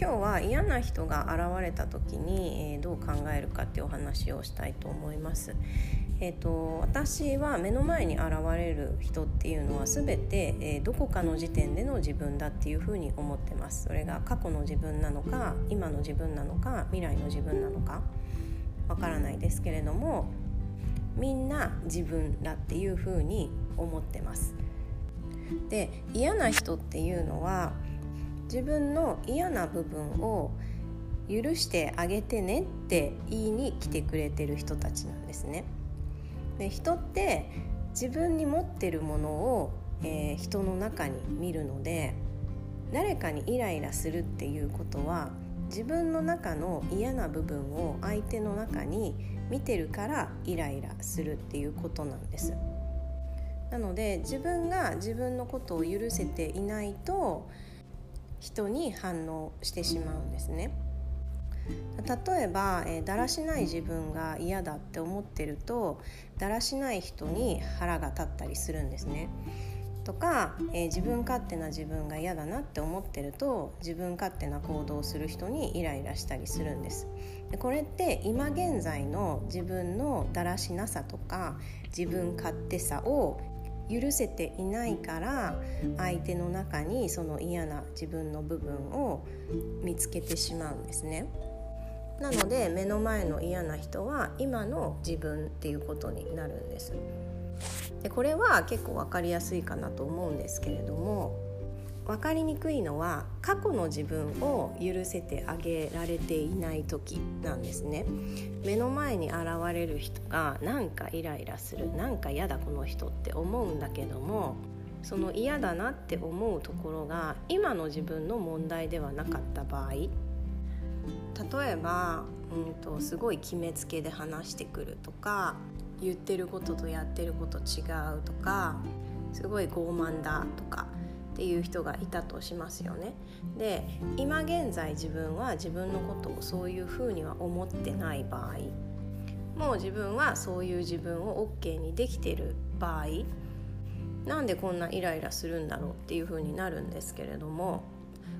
今日は嫌な人が現れた時に、えー、どう考えるかっていうお話をしたいと思います。えーと、私は目の前に現れる人っていうのは全て、えー、どこかの時点での自分だっていうふうに思ってますそれが過去の自分なのか今の自分なのか未来の自分なのかわからないですけれどもみんな自分だっていうふうに思ってますで嫌な人っていうのは自分の嫌な部分を許してあげてねって言いに来てくれてる人たちなんですね。で人って自分に持ってるものを、えー、人の中に見るので誰かにイライラするっていうことは自分の中の嫌な部分を相手の中に見てるからイライラするっていうことなんです。なので自分が自分のことを許せていないと人に反応してしまうんですね。例えば、え、だらしない自分が嫌だって思ってるとだらしない人に腹が立ったりするんですね。とか、えー、自分勝手な自分が嫌だなって思ってると自分勝手な行動をする人にイライラしたりするんですでこれって今現在の自分のだらしなさとか自分勝手さを許せていないから相手の中にその嫌な自分の部分を見つけてしまうんですね。なので目の前の嫌な人は今の自分っていうことになるんです。でこれは結構分かりやすいかなと思うんですけれども分かりにくいのは過去の自分を許せてあげられていない時なんですね。目の前に現れる人がなんかイライラするなんか嫌だこの人って思うんだけどもその嫌だなって思うところが今の自分の問題ではなかった場合例えば、うんと、すごい決めつけで話してくるとか言ってることとやってること違うとかすごい傲慢だとかっていう人がいたとしますよね。で今現在自分は自分のことをそういうふうには思ってない場合もう自分はそういう自分を OK にできてる場合なんでこんなイライラするんだろうっていうふうになるんですけれども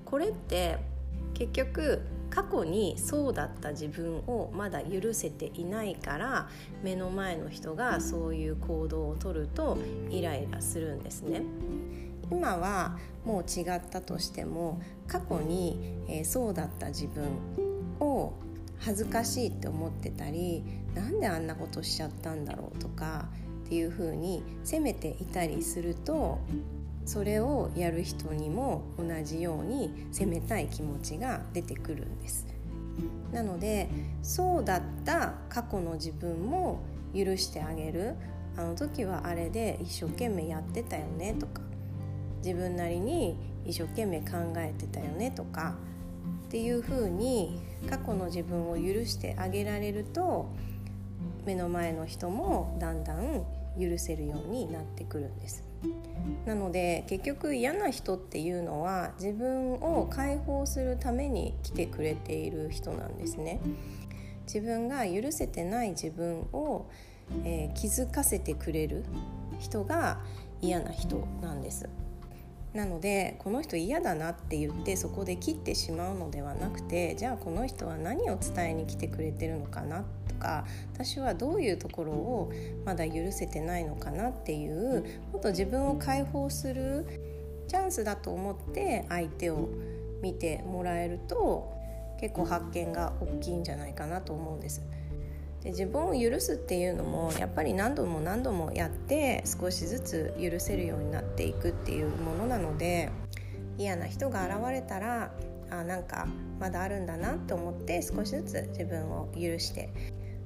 これって結局過去にそうだった自分をまだ許せていないから目の前の人がそういう行動をとるとイライラするんですね。今はもう違ったとしても過去に、えー、そうだった自分を恥ずかしいって思ってたりなんであんなことしちゃったんだろうとかっていうふうに責めていたりするとそれをやる人にも同じように責めたい気持ちが出てくるんです。なのでそうだった過去の自分も許してあげるあの時はあれで一生懸命やってたよねとか自分なりに一生懸命考えてたよねとかっていうふうに過去の自分を許してあげられると目の前の人もだんだん許せるようになってくるんです。なので結局嫌な人っていうのは自分を解放するために来てくれている人なんですね。自分が許せてない自分を、えー、気づかせてくれる人が嫌な人なんです。なのでこの人嫌だなって言ってそこで切ってしまうのではなくてじゃあこの人は何を伝えに来てくれてるのかなとか私はどういうところをまだ許せてないのかなっていうもっと自分を解放するチャンスだと思って相手を見てもらえると結構発見が大きいんじゃないかなと思うんです。で自分を許すっていうのもやっぱり何度も何度もやって少しずつ許せるようになっていくっていうものなので嫌な人が現れたらあなんかまだあるんだなと思って少しずつ自分を許して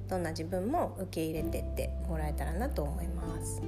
どんな自分も受け入れてってもらえたらなと思います。